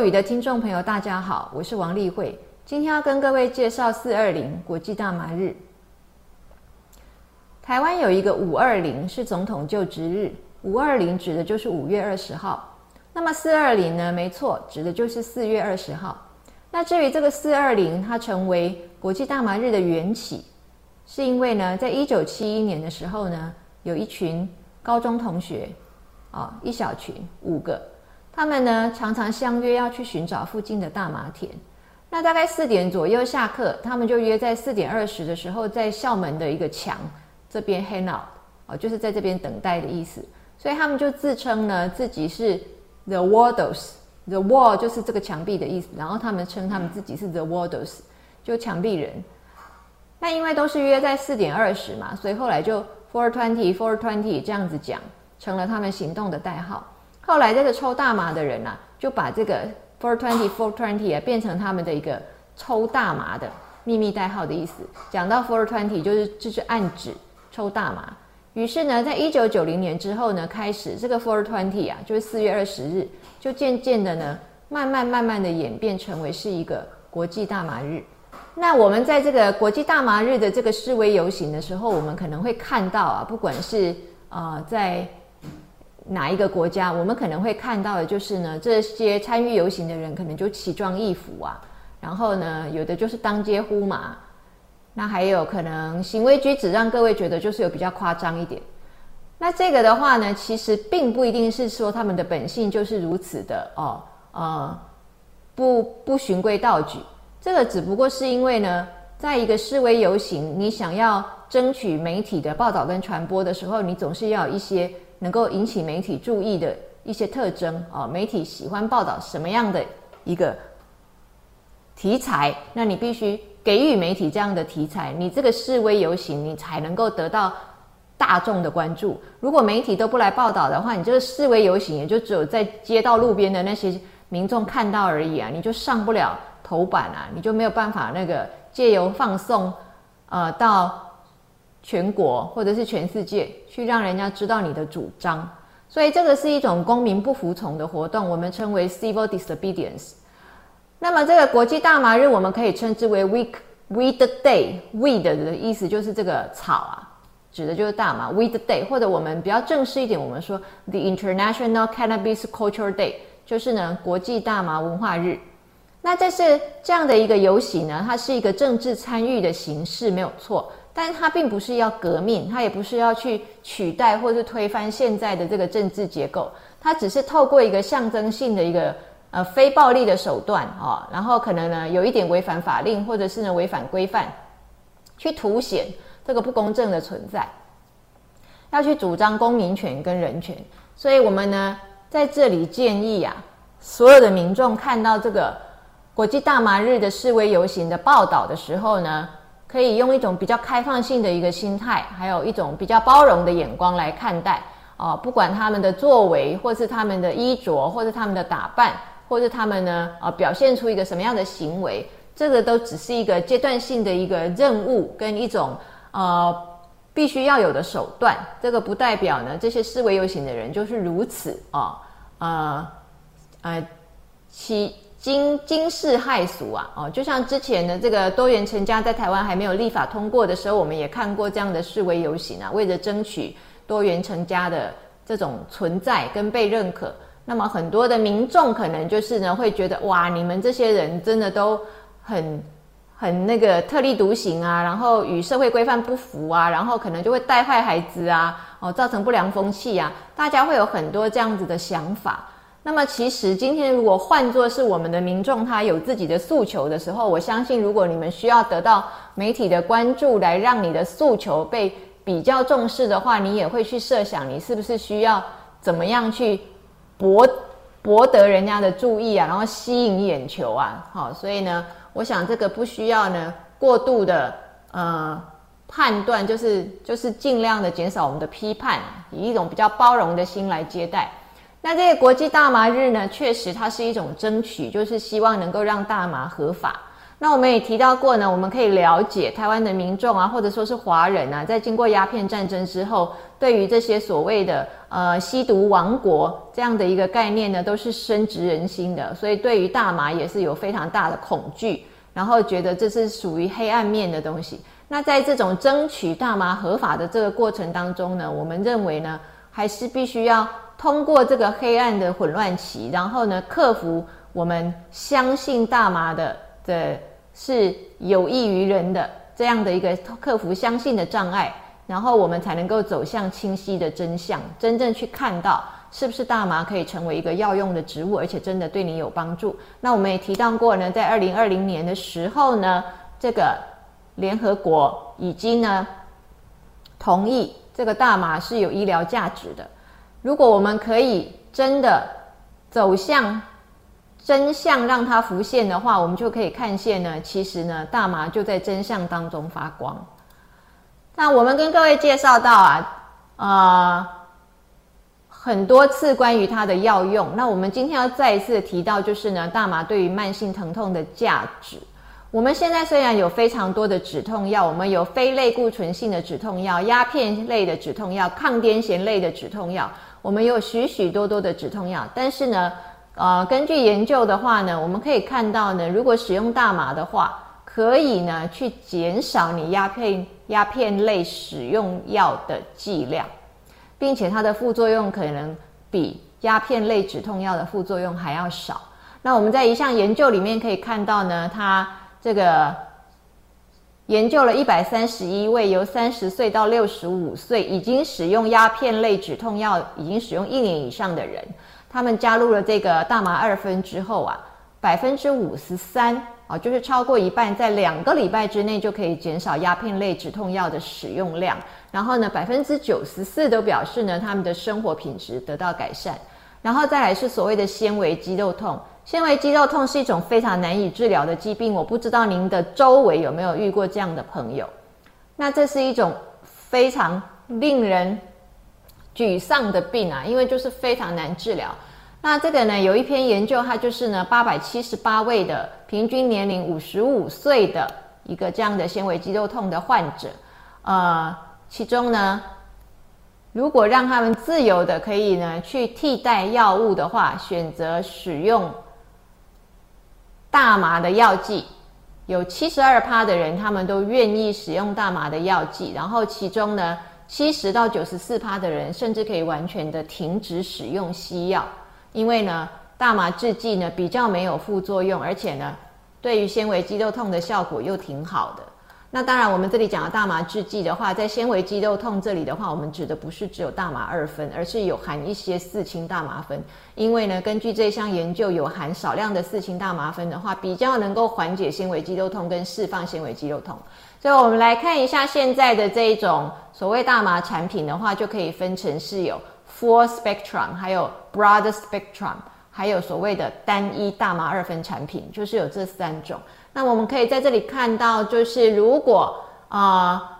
落语的听众朋友，大家好，我是王丽慧，今天要跟各位介绍四二零国际大麻日。台湾有一个五二零是总统就职日，五二零指的就是五月二十号。那么四二零呢？没错，指的就是四月二十号。那至于这个四二零，它成为国际大麻日的缘起，是因为呢，在一九七一年的时候呢，有一群高中同学，啊，一小群五个。他们呢常常相约要去寻找附近的大麻田。那大概四点左右下课，他们就约在四点二十的时候，在校门的一个墙这边 hang out，哦，就是在这边等待的意思。所以他们就自称呢自己是 the Warders，the wall 就是这个墙壁的意思。然后他们称他们自己是 the Warders，就墙壁人。那因为都是约在四点二十嘛，所以后来就 four twenty four twenty 这样子讲，成了他们行动的代号。后来这个抽大麻的人呐，就把这个 four twenty four twenty 啊变成他们的一个抽大麻的秘密代号的意思。讲到 four twenty 就是就是暗指抽大麻。于是呢，在一九九零年之后呢，开始这个 four twenty 啊，就是四月二十日，就渐渐的呢，慢慢慢慢的演变成为是一个国际大麻日。那我们在这个国际大麻日的这个示威游行的时候，我们可能会看到啊，不管是啊在哪一个国家，我们可能会看到的就是呢，这些参与游行的人可能就奇装异服啊，然后呢，有的就是当街呼嘛，那还有可能行为举止让各位觉得就是有比较夸张一点。那这个的话呢，其实并不一定是说他们的本性就是如此的哦，呃，不不循规蹈矩。这个只不过是因为呢，在一个示威游行，你想要争取媒体的报道跟传播的时候，你总是要有一些。能够引起媒体注意的一些特征啊，媒体喜欢报道什么样的一个题材？那你必须给予媒体这样的题材，你这个示威游行你才能够得到大众的关注。如果媒体都不来报道的话，你这个示威游行也就只有在街道路边的那些民众看到而已啊，你就上不了头版啊，你就没有办法那个借由放送呃到。全国或者是全世界去让人家知道你的主张，所以这个是一种公民不服从的活动，我们称为 civil disobedience。那么这个国际大麻日，我们可以称之为 week weed day。weed 的意思就是这个草啊，指的就是大麻。weed day，或者我们比较正式一点，我们说 the International Cannabis Culture Day，就是呢国际大麻文化日。那这是这样的一个游行呢，它是一个政治参与的形式，没有错。但是它并不是要革命，它也不是要去取代或是推翻现在的这个政治结构，它只是透过一个象征性的一个呃非暴力的手段啊，然后可能呢有一点违反法令或者是呢违反规范，去凸显这个不公正的存在，要去主张公民权跟人权，所以我们呢在这里建议啊，所有的民众看到这个国际大麻日的示威游行的报道的时候呢。可以用一种比较开放性的一个心态，还有一种比较包容的眼光来看待哦，不管他们的作为，或是他们的衣着，或是他们的打扮，或是他们呢啊表现出一个什么样的行为，这个都只是一个阶段性的一个任务跟一种呃必须要有的手段。这个不代表呢这些思维游行的人就是如此啊呃呃其。惊惊世骇俗啊！哦，就像之前的这个多元成家在台湾还没有立法通过的时候，我们也看过这样的示威游行啊，为了争取多元成家的这种存在跟被认可。那么很多的民众可能就是呢，会觉得哇，你们这些人真的都很很那个特立独行啊，然后与社会规范不符啊，然后可能就会带坏孩子啊，哦，造成不良风气啊，大家会有很多这样子的想法。那么，其实今天如果换作是我们的民众，他有自己的诉求的时候，我相信，如果你们需要得到媒体的关注，来让你的诉求被比较重视的话，你也会去设想，你是不是需要怎么样去博博得人家的注意啊，然后吸引眼球啊，好，所以呢，我想这个不需要呢过度的呃判断，就是就是尽量的减少我们的批判，以一种比较包容的心来接待。那这个国际大麻日呢，确实它是一种争取，就是希望能够让大麻合法。那我们也提到过呢，我们可以了解台湾的民众啊，或者说是华人啊，在经过鸦片战争之后，对于这些所谓的呃吸毒王国这样的一个概念呢，都是深植人心的，所以对于大麻也是有非常大的恐惧，然后觉得这是属于黑暗面的东西。那在这种争取大麻合法的这个过程当中呢，我们认为呢，还是必须要通过这个黑暗的混乱期，然后呢，克服我们相信大麻的的。是有益于人的这样的一个克服相信的障碍，然后我们才能够走向清晰的真相，真正去看到是不是大麻可以成为一个药用的植物，而且真的对你有帮助。那我们也提到过呢，在二零二零年的时候呢，这个联合国已经呢同意这个大麻是有医疗价值的。如果我们可以真的走向。真相让它浮现的话，我们就可以看见呢。其实呢，大麻就在真相当中发光。那我们跟各位介绍到啊，呃，很多次关于它的药用。那我们今天要再一次提到，就是呢，大麻对于慢性疼痛的价值。我们现在虽然有非常多的止痛药，我们有非类固醇性的止痛药、鸦片类的止痛药、抗癫痫类的止痛药，我们有许许多多的止痛药，但是呢。呃，根据研究的话呢，我们可以看到呢，如果使用大麻的话，可以呢去减少你鸦片鸦片类使用药的剂量，并且它的副作用可能比鸦片类止痛药的副作用还要少。那我们在一项研究里面可以看到呢，它这个研究了一百三十一位由三十岁到六十五岁已经使用鸦片类止痛药已经使用一年以上的人。他们加入了这个大麻二酚之后啊，百分之五十三啊，就是超过一半，在两个礼拜之内就可以减少鸦片类止痛药的使用量。然后呢，百分之九十四都表示呢，他们的生活品质得到改善。然后再来是所谓的纤维肌肉痛，纤维肌肉痛是一种非常难以治疗的疾病。我不知道您的周围有没有遇过这样的朋友？那这是一种非常令人。沮丧的病啊，因为就是非常难治疗。那这个呢，有一篇研究，它就是呢，八百七十八位的平均年龄五十五岁的一个这样的纤维肌肉痛的患者，呃，其中呢，如果让他们自由的可以呢去替代药物的话，选择使用大麻的药剂，有七十二趴的人他们都愿意使用大麻的药剂，然后其中呢。七十到九十四趴的人，甚至可以完全的停止使用西药，因为呢，大麻制剂呢比较没有副作用，而且呢，对于纤维肌肉痛的效果又挺好的。那当然，我们这里讲的大麻制剂的话，在纤维肌肉痛这里的话，我们指的不是只有大麻二酚，而是有含一些四氢大麻酚。因为呢，根据这项研究，有含少量的四氢大麻酚的话，比较能够缓解纤维肌肉痛跟释放纤维肌肉痛。所以，我们来看一下现在的这一种所谓大麻产品的话，就可以分成是有 full spectrum，还有 broad spectrum，还有所谓的单一大麻二酚产品，就是有这三种。那我们可以在这里看到，就是如果啊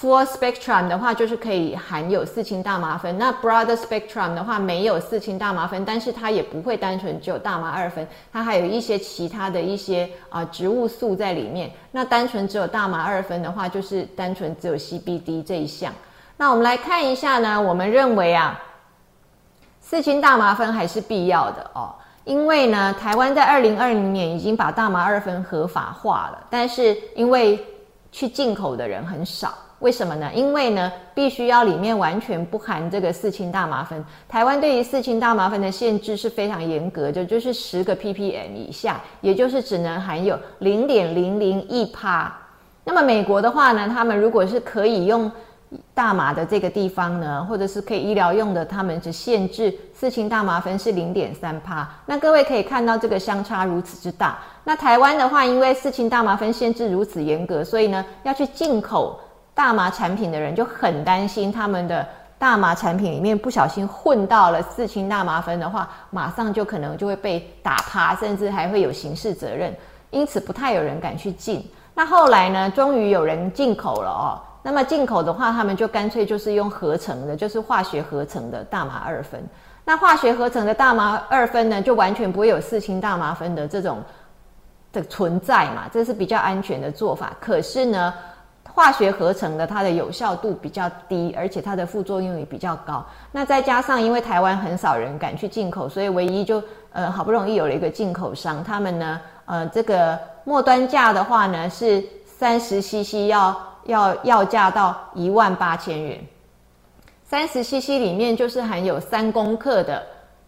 ，full spectrum 的话，就是可以含有四氢大麻酚；那 broad spectrum 的话，没有四氢大麻酚，但是它也不会单纯只有大麻二酚，它还有一些其他的一些啊植物素在里面。那单纯只有大麻二酚的话，就是单纯只有 CBD 这一项。那我们来看一下呢，我们认为啊，四氢大麻酚还是必要的哦。因为呢，台湾在二零二零年已经把大麻二酚合法化了，但是因为去进口的人很少，为什么呢？因为呢，必须要里面完全不含这个四氢大麻酚。台湾对于四氢大麻酚的限制是非常严格的，就是十个 ppm 以下，也就是只能含有零点零零一帕。那么美国的话呢，他们如果是可以用。大麻的这个地方呢，或者是可以医疗用的，他们只限制四氢大麻酚是零点三帕。那各位可以看到这个相差如此之大。那台湾的话，因为四氢大麻酚限制如此严格，所以呢，要去进口大麻产品的人就很担心，他们的大麻产品里面不小心混到了四氢大麻酚的话，马上就可能就会被打趴，甚至还会有刑事责任。因此，不太有人敢去进。那后来呢，终于有人进口了哦。那么进口的话，他们就干脆就是用合成的，就是化学合成的大麻二酚。那化学合成的大麻二酚呢，就完全不会有四氢大麻酚的这种的存在嘛，这是比较安全的做法。可是呢，化学合成的它的有效度比较低，而且它的副作用也比较高。那再加上因为台湾很少人敢去进口，所以唯一就呃好不容易有了一个进口商，他们呢呃这个末端价的话呢是三十 CC 要要要价到一万八千元。三十 CC 里面就是含有三公克的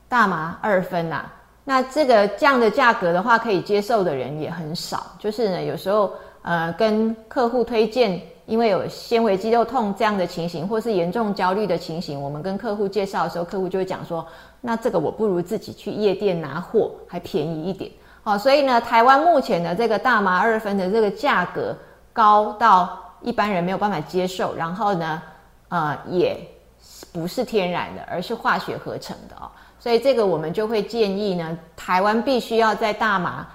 大麻二酚呐。那这个这样的价格的话，可以接受的人也很少。就是呢，有时候呃跟客户推荐，因为有纤维肌肉痛这样的情形，或是严重焦虑的情形，我们跟客户介绍的时候，客户就会讲说，那这个我不如自己去夜店拿货，还便宜一点。好，所以呢，台湾目前的这个大麻二酚的这个价格高到一般人没有办法接受，然后呢，呃，也不是天然的，而是化学合成的哦。所以这个我们就会建议呢，台湾必须要在大麻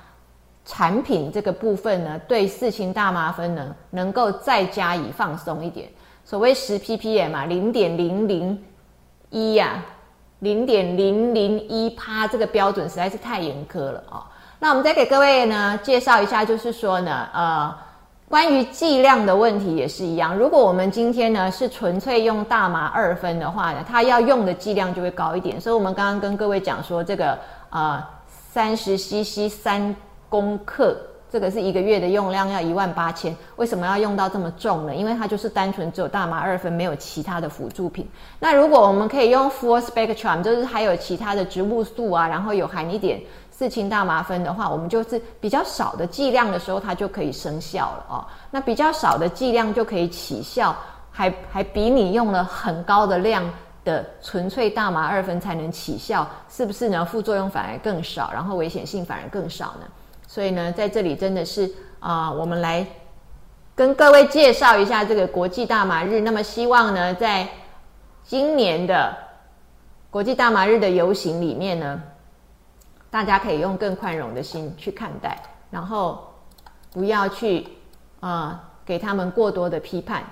产品这个部分呢，对四氢大麻酚呢，能够再加以放松一点。所谓十 ppm 啊，零点零零一呀，零点零零一趴，这个标准实在是太严苛了哦。那我们再给各位呢介绍一下，就是说呢，呃。关于剂量的问题也是一样。如果我们今天呢是纯粹用大麻二酚的话呢，它要用的剂量就会高一点。所以，我们刚刚跟各位讲说，这个啊三十 CC 三公克，这个是一个月的用量要一万八千。为什么要用到这么重呢？因为它就是单纯只有大麻二酚，没有其他的辅助品。那如果我们可以用 Full Spectrum，就是还有其他的植物素啊，然后有含一点。四氢大麻酚的话，我们就是比较少的剂量的时候，它就可以生效了哦。那比较少的剂量就可以起效，还还比你用了很高的量的纯粹大麻二酚才能起效，是不是呢？副作用反而更少，然后危险性反而更少呢？所以呢，在这里真的是啊，我们来跟各位介绍一下这个国际大麻日。那么希望呢，在今年的国际大麻日的游行里面呢。大家可以用更宽容的心去看待，然后不要去啊给他们过多的批判，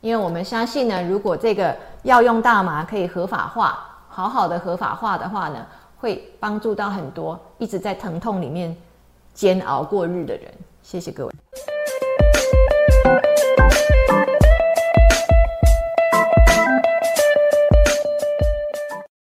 因为我们相信呢，如果这个药用大麻可以合法化，好好的合法化的话呢，会帮助到很多一直在疼痛里面煎熬过日的人。谢谢各位。